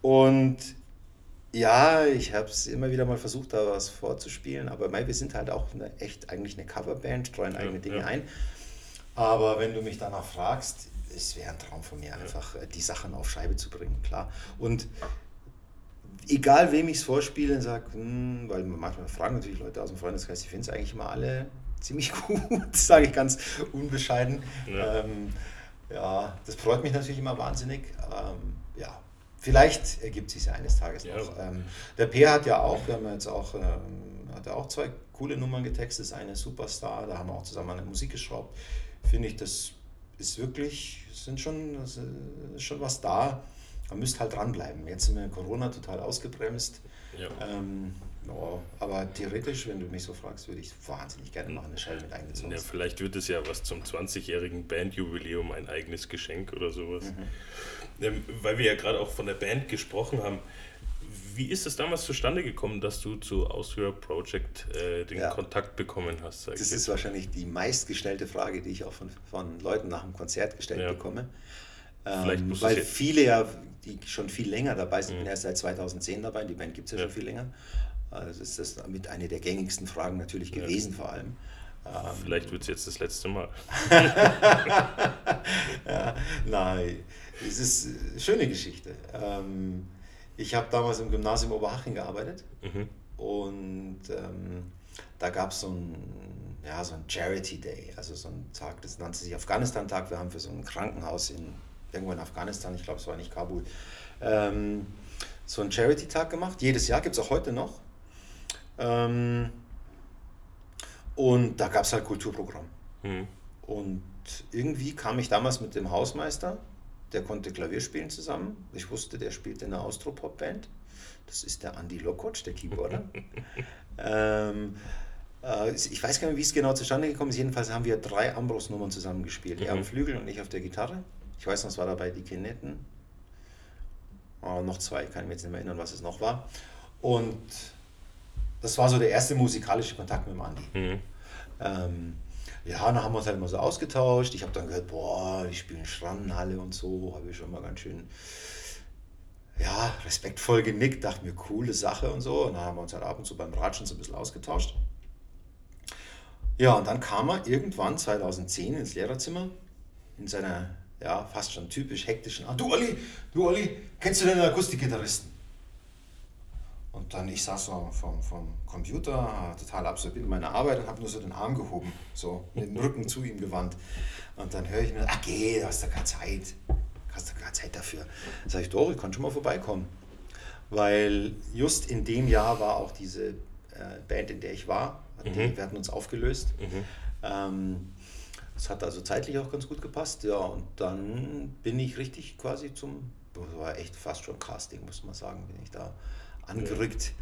Und ja, ich habe es immer wieder mal versucht, da was vorzuspielen, aber mei, wir sind halt auch eine, echt eigentlich eine Coverband, streuen eigene ja, Dinge ja. ein. Aber wenn du mich danach fragst, es wäre ein Traum von mir, einfach äh, die Sachen auf Scheibe zu bringen, klar. Und egal wem ich es vorspiele, sage, hm, weil manchmal fragen natürlich Leute aus dem Freundeskreis, ich finde es eigentlich immer alle ziemlich gut, sage ich ganz unbescheiden. Ja. Ähm, ja. das freut mich natürlich immer wahnsinnig. Ähm, ja, vielleicht ergibt sich ja eines Tages ja. noch. Ähm, der Peer hat ja auch, wir haben jetzt auch, ähm, hat ja auch zwei coole Nummern getextet, eine Superstar, da haben wir auch zusammen an der Musik geschraubt. Finde ich, das ist wirklich, sind schon, ist schon was da. Man müsste halt dranbleiben. Jetzt sind wir in Corona total ausgebremst. Ja. Ähm, ja, aber theoretisch, wenn du mich so fragst, würde ich wahnsinnig gerne machen, eine Schelle mit eingezogen. Ja, vielleicht wird es ja was zum 20-jährigen Bandjubiläum, ein eigenes Geschenk oder sowas. Mhm. Ähm, weil wir ja gerade auch von der Band gesprochen haben. Wie ist es damals zustande gekommen, dass du zu Austria Project äh, den ja. Kontakt bekommen hast? Das ist wahrscheinlich die meistgestellte Frage, die ich auch von, von Leuten nach dem Konzert gestellt ja. bekomme. Ähm, weil viele ja, die schon viel länger dabei sind, ich bin mhm. erst seit 2010 dabei, die Band gibt es ja, ja, schon viel länger. Also ist das damit eine der gängigsten Fragen natürlich gewesen vor allem. Ähm, Vielleicht wird es jetzt das letzte Mal. ja, nein, es ist eine schöne Geschichte. Ähm, ich habe damals im Gymnasium Oberhaching gearbeitet mhm. und ähm, da gab es so ein, ja, so ein Charity Day, also so ein Tag, das nannte sich Afghanistan-Tag. Wir haben für so ein Krankenhaus in, irgendwo in Afghanistan, ich glaube es war nicht Kabul, ähm, so einen Charity-Tag gemacht. Jedes Jahr gibt es auch heute noch. Ähm, und da gab es halt Kulturprogramm. Mhm. Und irgendwie kam ich damals mit dem Hausmeister der konnte Klavier spielen zusammen. Ich wusste, der spielt in einer Austropop-Band. Das ist der Andy Lokotsch, der Keyboarder. ähm, äh, ich weiß gar nicht, wie es genau zustande gekommen ist. Jedenfalls haben wir drei Ambros-Nummern zusammen gespielt. Mhm. Er am Flügel und ich auf der Gitarre. Ich weiß noch, es war dabei die Kinetten. Oh, noch zwei, ich kann mich jetzt nicht mehr erinnern, was es noch war. Und das war so der erste musikalische Kontakt mit dem Andi. Mhm. Ähm, ja, dann haben wir uns halt immer so ausgetauscht. Ich habe dann gehört, boah, die spielen Schrannenhalle und so. Habe ich schon mal ganz schön, ja, respektvoll genickt. Dachte mir, coole Sache und so. Und dann haben wir uns halt ab und zu beim Ratschen so ein bisschen ausgetauscht. Ja, und dann kam er irgendwann 2010 ins Lehrerzimmer in seiner, ja, fast schon typisch hektischen Art. Du Olli, du Olli, kennst du den Akustikgitarristen? Und dann, ich saß so vom, vom Computer, total absorbiert in meiner Arbeit und habe nur so den Arm gehoben, so mit dem Rücken zu ihm gewandt. Und dann höre ich mir, ach geh, du hast da keine Zeit. hast du gar Zeit dafür? Sag ich, doch, ich kann schon mal vorbeikommen. Weil just in dem Jahr war auch diese äh, Band, in der ich war, die, mhm. wir hatten uns aufgelöst. Mhm. Ähm, es hat also zeitlich auch ganz gut gepasst, ja, und dann bin ich richtig quasi zum, war echt fast schon Casting, muss man sagen, bin ich da angerückt.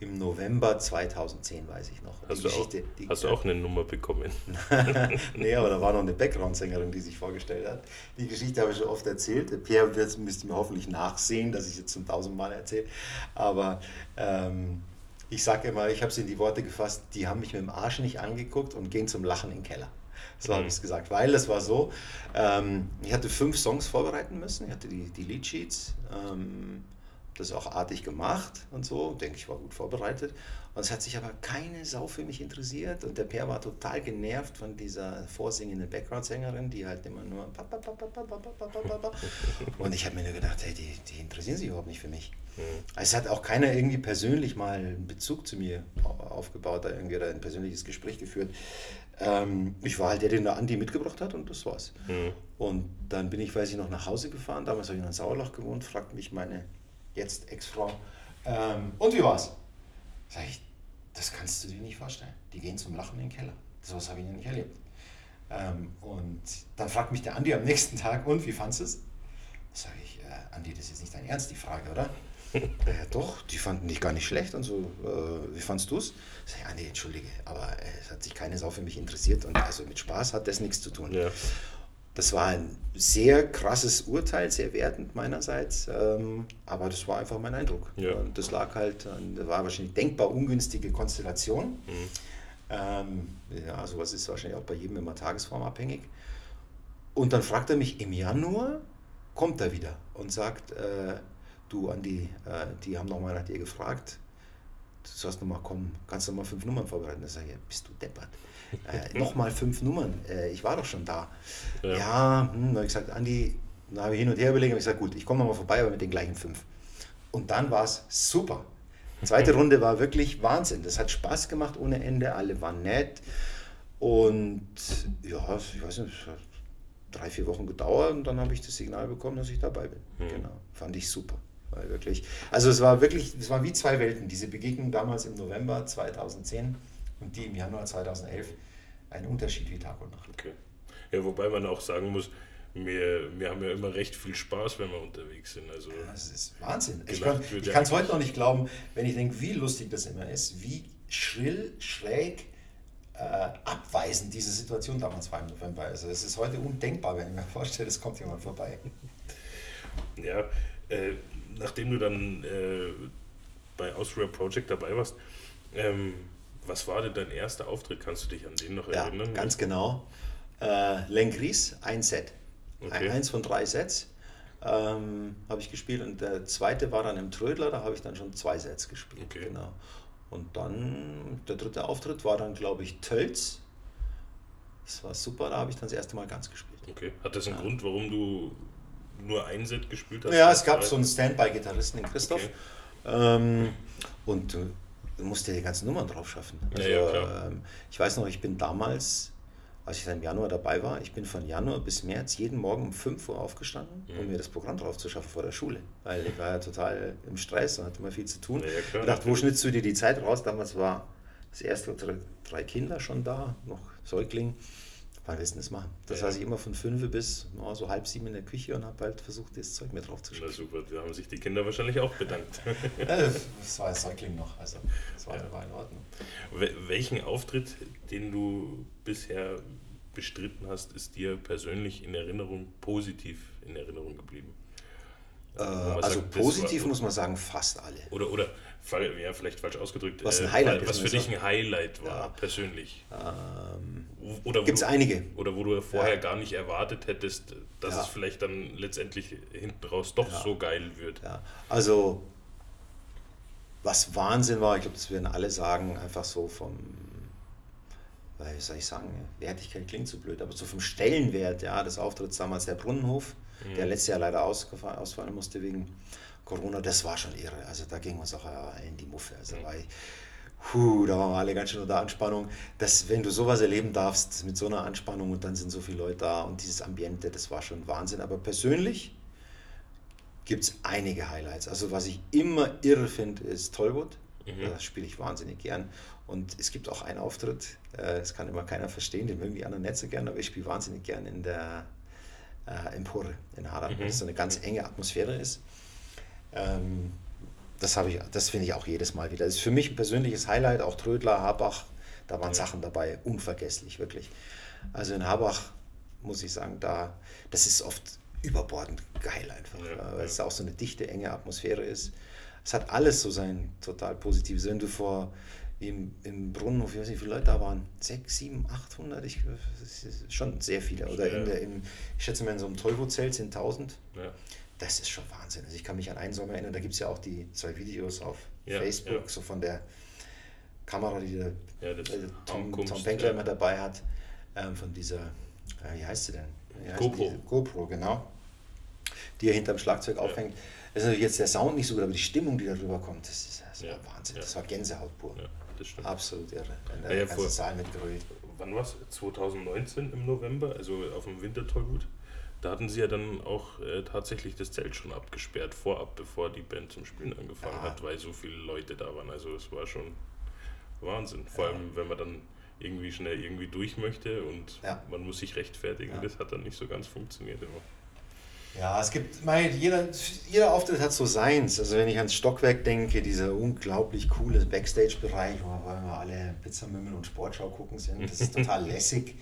Im November 2010, weiß ich noch. Hast, du auch, die, hast du auch eine Nummer bekommen? nee, aber da war noch eine Background-Sängerin, die sich vorgestellt hat. Die Geschichte habe ich schon oft erzählt. Pierre wird, müsste mir hoffentlich nachsehen, dass ich jetzt zum tausendmal erzähle. Aber ähm, ich sage immer, ich habe sie in die Worte gefasst, die haben mich mit dem Arsch nicht angeguckt und gehen zum Lachen in den Keller. So mhm. habe ich es gesagt, weil es war so, ähm, ich hatte fünf Songs vorbereiten müssen, ich hatte die, die Leadsheets. Ähm, das auch artig gemacht und so, denke ich, war gut vorbereitet. Und es hat sich aber keine Sau für mich interessiert und der Per war total genervt von dieser vorsingenden Background-Sängerin, die halt immer nur und ich habe mir nur gedacht, hey, die, die interessieren sich überhaupt nicht für mich. Es hat auch keiner irgendwie persönlich mal einen Bezug zu mir aufgebaut, da irgendwie ein persönliches Gespräch geführt. Ähm, ich war halt der, den der Andi mitgebracht hat und das war's. Mhm. Und dann bin ich, weiß ich noch, nach Hause gefahren. Damals habe ich in Sauerlach gewohnt, fragte mich meine jetzt Ex-Frau. Ähm, und wie war's? Sag ich, das kannst du dir nicht vorstellen. Die gehen zum Lachen in den Keller. So was habe ich noch nicht erlebt. Ähm, und dann fragt mich der Andi am nächsten Tag, und wie fandest du es? Sag ich, äh, Andi, das ist jetzt nicht dein Ernst, die Frage, oder? ja, doch, die fanden dich gar nicht schlecht und so. Äh, wie fandest du es? Sag ich, Andi, entschuldige, aber äh, es hat sich keine Sau für mich interessiert und also mit Spaß hat das nichts zu tun. Ja. Das war ein sehr krasses Urteil, sehr wertend meinerseits, ähm, aber das war einfach mein Eindruck. Ja. Und das lag halt, das war wahrscheinlich denkbar ungünstige Konstellation. Mhm. Ähm, ja, sowas ist wahrscheinlich auch bei jedem immer tagesformabhängig. Und dann fragt er mich im Januar, kommt er wieder und sagt, äh, du Andi, äh, die haben nochmal nach dir gefragt, du sollst nochmal kommen, kannst du mal fünf Nummern vorbereiten? Da sage ich, bist du deppert? Äh, Nochmal fünf Nummern. Äh, ich war doch schon da. Ja, ja hm, habe ich gesagt, Andi, da habe ich hin und her überlegt, habe ich gesagt, gut, ich komme nochmal vorbei, aber mit den gleichen fünf. Und dann war es super. Die zweite Runde war wirklich Wahnsinn. Das hat Spaß gemacht ohne Ende, alle waren nett. Und ja, ich weiß nicht, es hat drei, vier Wochen gedauert und dann habe ich das Signal bekommen, dass ich dabei bin. Mhm. Genau, fand ich super. Weil wirklich, also es war wirklich, es war wie zwei Welten. Diese Begegnung damals im November 2010 und die im Januar 2011 ein Unterschied wie Tag und Nacht. Okay. Ja, wobei man auch sagen muss, wir, wir haben ja immer recht viel Spaß, wenn wir unterwegs sind. Also das ist Wahnsinn. Ich kann es heute noch nicht glauben, wenn ich denke, wie lustig das immer ist, wie schrill, schräg, äh, abweisend diese Situation damals war im November. Also es ist heute undenkbar, wenn ich mir vorstelle, es kommt jemand vorbei. Ja, äh, nachdem du dann äh, bei Austria Project dabei warst, ähm, was war denn dein erster Auftritt? Kannst du dich an den noch erinnern? Ja, ganz genau. Äh, Lenkries, ein Set. Okay. Eins von drei Sets ähm, habe ich gespielt und der zweite war dann im Trödler, da habe ich dann schon zwei Sets gespielt. Okay. Genau. Und dann, der dritte Auftritt war dann, glaube ich, Tölz. Das war super, da habe ich dann das erste Mal ganz gespielt. Okay. Hat das einen ja. Grund, warum du nur ein Set gespielt hast? Ja, es gab so einen Standby-Gitarristen, den Christoph. Okay. Ähm, und du musst ja die ganzen Nummern drauf schaffen. Also, ja, ja, ähm, ich weiß noch, ich bin damals, als ich dann im Januar dabei war, ich bin von Januar bis März jeden Morgen um 5 Uhr aufgestanden, mhm. um mir das Programm drauf zu schaffen vor der Schule. Weil ich war ja total im Stress und hatte immer viel zu tun. Ja, klar, ich dachte, wo schnitzt du dir die Zeit raus? Damals war das erste drei Kinder schon da, noch Säugling. Wann willst du das machen? Das ja. heißt, ich immer von fünf bis oh, so halb sieben in der Küche und habe halt versucht, das Zeug mit drauf zu schreiben. Na super, da haben sich die Kinder wahrscheinlich auch bedankt. ja, das war ein Säugling noch, also das war, ja. war in Ordnung. Welchen Auftritt, den du bisher bestritten hast, ist dir persönlich in Erinnerung, positiv in Erinnerung geblieben? Äh, also sagt, positiv muss man sagen, fast alle. Oder, oder ja, vielleicht falsch ausgedrückt, was, ein äh, Highlight äh, was für dich ein Highlight war, ja. persönlich. Ähm, Gibt es einige. Oder wo du vorher ja. gar nicht erwartet hättest, dass ja. es vielleicht dann letztendlich hinten raus doch so geil wird. Also, was Wahnsinn war, ich glaube, das werden alle sagen, einfach so vom, wie soll ich sagen, Wertigkeit klingt so blöd, aber so vom Stellenwert ja, des Auftritts damals der Brunnenhof, mhm. der letztes Jahr leider ausfallen musste wegen Corona, das war schon irre. Also da ging uns auch in die Muffe. Also mhm. ich, puh, da waren wir alle ganz schön unter Anspannung. Dass, wenn du sowas erleben darfst mit so einer Anspannung und dann sind so viele Leute da und dieses Ambiente, das war schon Wahnsinn. Aber persönlich gibt es einige Highlights. Also was ich immer irre finde, ist Tollwood. Mhm. Das spiele ich wahnsinnig gern. Und es gibt auch einen Auftritt, äh, das kann immer keiner verstehen, den mögen die anderen nicht so gern, aber ich spiele wahnsinnig gern in der äh, Empore in Haran, mhm. weil es so eine ganz mhm. enge Atmosphäre ist. Ähm, das ich, das finde ich auch jedes Mal wieder. Das ist für mich ein persönliches Highlight, auch Trödler, Habach, da waren ja. Sachen dabei, unvergesslich, wirklich. Also in Habach muss ich sagen, da, das ist oft überbordend geil einfach, ja, weil ja. es auch so eine dichte, enge Atmosphäre ist. Es hat alles so sein total Positives. Wenn du vor im, im Brunnen, ich weiß nicht, wie viele Leute da waren, 6, 7, 800, ich, schon sehr viele. Oder ja. in der, in, ich schätze mal, in so einem Tollwut-Zelt sind 1000. Ja. Das ist schon Wahnsinn. Also ich kann mich an einen Sommer erinnern, da gibt es ja auch die zwei Videos auf ja, Facebook, so von der Kamera, die der äh, Tom, Tom Penkler immer dabei hat, ähm, von dieser, äh, wie heißt sie denn? GoPro. GoPro, genau. Die er hinterm Schlagzeug aufhängt. Das ist natürlich jetzt der Sound nicht so gut, aber die Stimmung, die darüber kommt, das ist, das ja. Wahnsinn. Das war Gänsehaut pur. Ja, das stimmt. Absolut irre. In der ja, ganzen Saal mit Gröl. Wann war es? 2019 im November, also auf dem Wintertollgut. Da hatten sie ja dann auch äh, tatsächlich das Zelt schon abgesperrt, vorab, bevor die Band zum Spielen angefangen ja. hat, weil so viele Leute da waren. Also es war schon Wahnsinn. Vor allem, wenn man dann irgendwie schnell irgendwie durch möchte und man muss sich rechtfertigen. Das hat dann nicht so ganz funktioniert immer. Ja, es gibt, mein, jeder, jeder Auftritt hat so seins. Also wenn ich ans Stockwerk denke, dieser unglaublich coole Backstage-Bereich, wo wir alle Pizzamümmel und Sportschau gucken sind, das ist total lässig.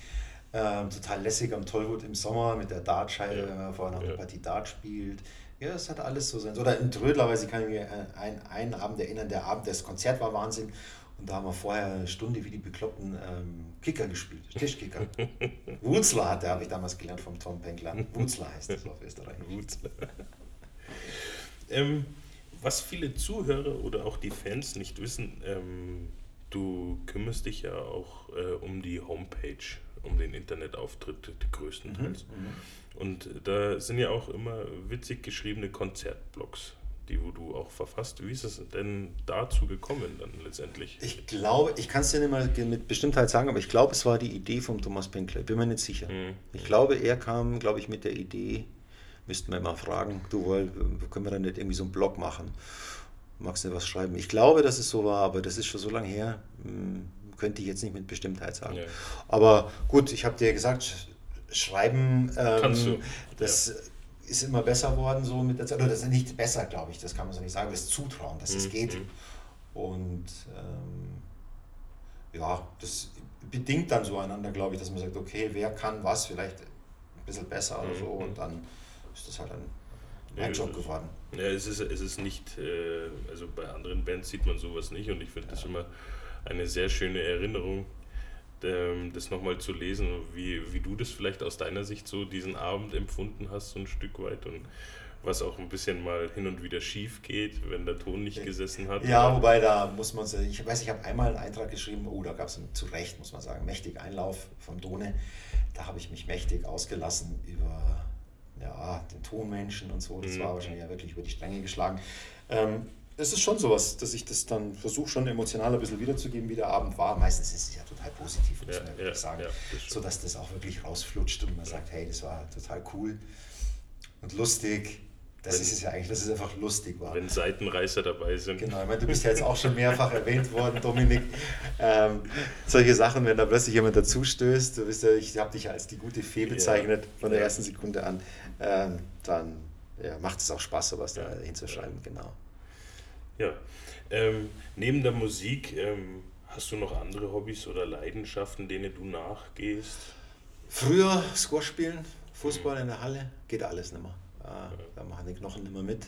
Ähm, total lässig am Tollwood im Sommer mit der Dartscheibe, ja. wenn man vorher noch ja. eine Partie Dart spielt. Ja, es hat alles so sein. Oder in Trödlerweise kann ich mich an einen, einen Abend erinnern, der Abend, das Konzert war Wahnsinn. Und da haben wir vorher eine Stunde wie die Bekloppten ähm, Kicker gespielt, Tischkicker. Wutzler hat, der habe ich damals gelernt vom Tom Penkler. Wutzler heißt das auf Österreich. Wutzler. ähm, was viele Zuhörer oder auch die Fans nicht wissen, ähm, du kümmerst dich ja auch äh, um die Homepage, um den Internetauftritt größtenteils. Mhm, mhm. Und da sind ja auch immer witzig geschriebene Konzertblogs die wo du auch verfasst. Wie ist es denn dazu gekommen dann letztendlich? Ich glaube, ich kann es dir nicht mal mit Bestimmtheit sagen, aber ich glaube, es war die Idee von Thomas Penkler. Bin mir nicht sicher. Mhm. Ich glaube, er kam, glaube ich, mit der Idee, müssten wir mal fragen, du woll, können wir dann nicht irgendwie so einen Blog machen? Magst du was schreiben? Ich glaube, dass es so war, aber das ist schon so lange her, hm, könnte ich jetzt nicht mit Bestimmtheit sagen. Ja. Aber gut, ich habe dir gesagt, schreiben, ähm, Kannst du. das... Ja ist immer besser worden so mit der Zeit. Oder das ist nicht besser, glaube ich, das kann man so nicht sagen, das Zutrauen, dass es mhm. geht. Und ähm, ja, das bedingt dann so einander, glaube ich, dass man sagt, okay, wer kann was vielleicht ein bisschen besser oder so mhm. und dann ist das halt ein, ein Job geworden. Ja, es ist, es ist nicht, äh, also bei anderen Bands sieht man sowas nicht und ich finde ja. das immer eine sehr schöne Erinnerung, ähm, das nochmal zu lesen, wie, wie du das vielleicht aus deiner Sicht so diesen Abend empfunden hast, so ein Stück weit und was auch ein bisschen mal hin und wieder schief geht, wenn der Ton nicht gesessen hat. Ja, wobei da muss man, ich weiß, ich habe einmal einen Eintrag geschrieben, oh, da gab es zu Recht, muss man sagen, mächtig Einlauf vom Done. Da habe ich mich mächtig ausgelassen über ja, den Tonmenschen und so. Das mhm. war wahrscheinlich ja wirklich über die Stränge geschlagen. Ähm, es ist schon sowas, dass ich das dann versuche, schon emotional ein bisschen wiederzugeben, wie der Abend war. Meistens ist es ja total positiv, muss ja, man wirklich ja, sagen. Ja, das so dass das auch wirklich rausflutscht und man sagt, hey, das war total cool und lustig. Das wenn, ist es ja eigentlich, dass es einfach lustig war. Wenn Seitenreißer dabei sind. Genau, ich meine, du bist ja jetzt auch schon mehrfach erwähnt worden, Dominik. Ähm, solche Sachen, wenn da plötzlich jemand dazustößt, du bist ja, ich habe dich ja als die gute Fee bezeichnet von der ersten Sekunde an, ähm, dann macht es auch Spaß, sowas da hinzuschreiben, genau. Ja. Ähm, neben der Musik, ähm, hast du noch andere Hobbys oder Leidenschaften, denen du nachgehst? Früher Squash spielen, Fußball mhm. in der Halle, geht alles nicht mehr. Äh, ja. Da machen die Knochen nicht mehr mit.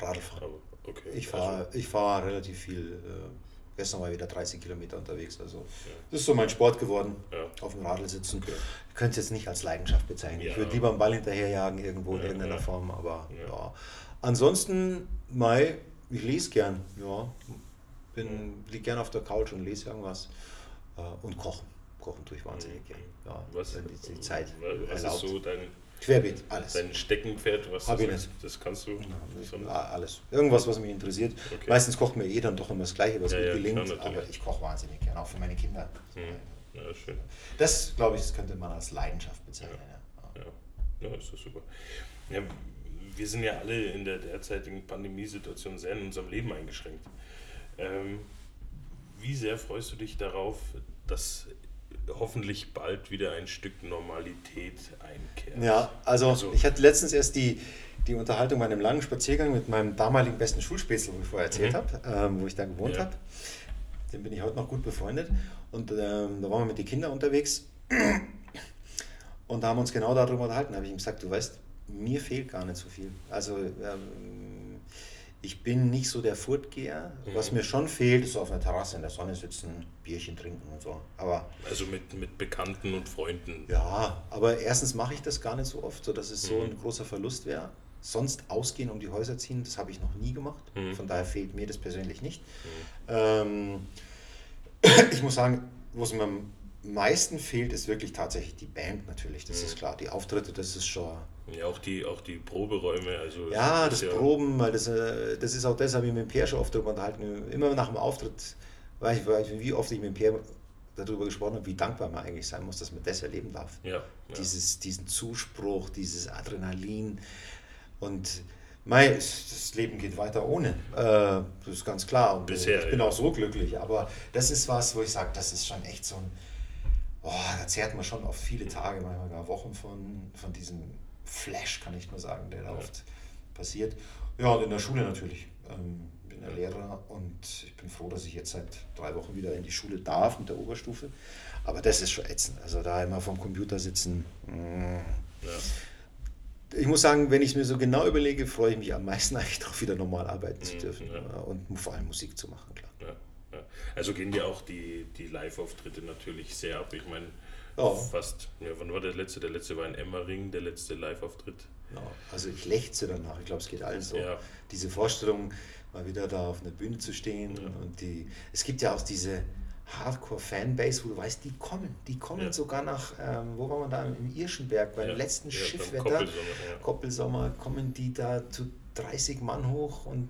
Radfahren. Okay. Ich fahre also. fahr relativ viel. Äh, gestern war ich wieder 30 Kilometer unterwegs. Also ja. das ist so mein Sport geworden, ja. auf dem Radl sitzen. Okay. Ich könnte es jetzt nicht als Leidenschaft bezeichnen. Ich würde lieber einen Ball hinterherjagen irgendwo in irgendeiner Form. Aber ja. Ansonsten, Mai, ich lese gern, ja. Bin, liege gern auf der Couch und lese irgendwas. Äh, und kochen. Kochen tue ich wahnsinnig gern. Ja, was, wenn die, die Zeit was erlaubt. ist so dein, Querbeet, alles. Dein Steckenpferd, was Hab ich nicht. das kannst du? Ja, alles. Irgendwas, was mich interessiert. Okay. Meistens kocht mir eh dann doch immer das Gleiche, was ja, mir ja, gelingt. Klar, aber ich koche wahnsinnig gern, auch für meine Kinder. Hm. Ja, schön. Das, glaube ich, das könnte man als Leidenschaft bezeichnen. Ja, ja. ja. das ist super. Ja, wir sind ja alle in der derzeitigen Pandemiesituation sehr in unserem Leben eingeschränkt. Ähm, wie sehr freust du dich darauf, dass hoffentlich bald wieder ein Stück Normalität einkehrt? Ja, also, also ich hatte letztens erst die, die Unterhaltung bei einem langen Spaziergang mit meinem damaligen besten Schulspätzle, wo ich vorher erzählt mhm. habe, ähm, wo ich da gewohnt ja. habe. Den bin ich heute noch gut befreundet. Und ähm, da waren wir mit den Kindern unterwegs. Und da haben wir uns genau darüber unterhalten. Da habe ich ihm gesagt, du weißt, mir fehlt gar nicht so viel. Also ähm, ich bin nicht so der Furtgeher. Mhm. Was mir schon fehlt, ist auf einer Terrasse in der Sonne sitzen, Bierchen trinken und so. Aber, also mit, mit Bekannten und Freunden. Ja, aber erstens mache ich das gar nicht so oft, sodass es mhm. so ein großer Verlust wäre. Sonst ausgehen um die Häuser ziehen, das habe ich noch nie gemacht. Mhm. Von daher fehlt mir das persönlich nicht. Mhm. Ähm, ich muss sagen, wo es mir am meisten fehlt, ist wirklich tatsächlich die Band natürlich. Das ist mhm. klar. Die Auftritte, das ist schon ja, auch die, auch die Proberäume. Also ja, das, das Proben, weil das, äh, das ist auch das, habe ich mit dem Peer schon oft darüber unterhalten. Immer nach dem Auftritt, weiß ich, weiß ich, wie oft ich mit dem Peer darüber gesprochen habe, wie dankbar man eigentlich sein muss, dass man das erleben darf. Ja, ja. Dieses, diesen Zuspruch, dieses Adrenalin und Mei, das Leben geht weiter ohne. Äh, das ist ganz klar. Und Bisher, ich bin ja. auch so glücklich. Aber das ist was, wo ich sage, das ist schon echt so ein. Oh, da zehrt man schon auf viele Tage, manchmal gar Wochen von, von diesem Flash, kann ich nur sagen, der da oft passiert. Ja, und in der Schule natürlich. Ähm, bin der Lehrer und ich bin froh, dass ich jetzt seit drei Wochen wieder in die Schule darf mit der Oberstufe. Aber das ist schon ätzend. Also da immer vom Computer sitzen. Mm. Ja. Ich muss sagen, wenn ich es mir so genau überlege, freue ich mich am meisten eigentlich darauf, wieder normal arbeiten zu mhm, dürfen ja. und vor allem Musik zu machen, klar. Ja, also gehen ja auch die, die Live-Auftritte natürlich sehr ab. Ich meine, ja. Fast. Ja, wann war der letzte? Der letzte war in Emmering, der letzte Live-Auftritt. Ja, also ich lechze danach. Ich glaube, es geht allen so. Ja. Diese Vorstellung, mal wieder da auf einer Bühne zu stehen. Ja. Und die, es gibt ja auch diese Hardcore-Fanbase, wo du weißt, die kommen. Die kommen sogar nach, ähm, wo war man da, im Irschenberg, beim letzten Schiffwetter, Koppelsommer, Koppelsommer, kommen die da zu 30 Mann hoch und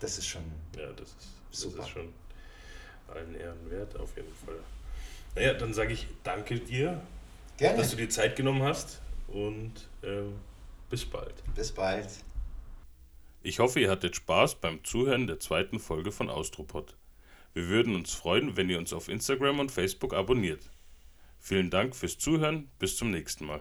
das ist schon ja, das ist, super. Das ist schon allen Ehren wert, auf jeden Fall. Naja, dann sage ich danke dir, Gerne. dass du dir Zeit genommen hast und äh, bis bald. Bis bald. Ich hoffe, ihr hattet Spaß beim Zuhören der zweiten Folge von Austropod. Wir würden uns freuen, wenn ihr uns auf Instagram und Facebook abonniert. Vielen Dank fürs Zuhören, bis zum nächsten Mal.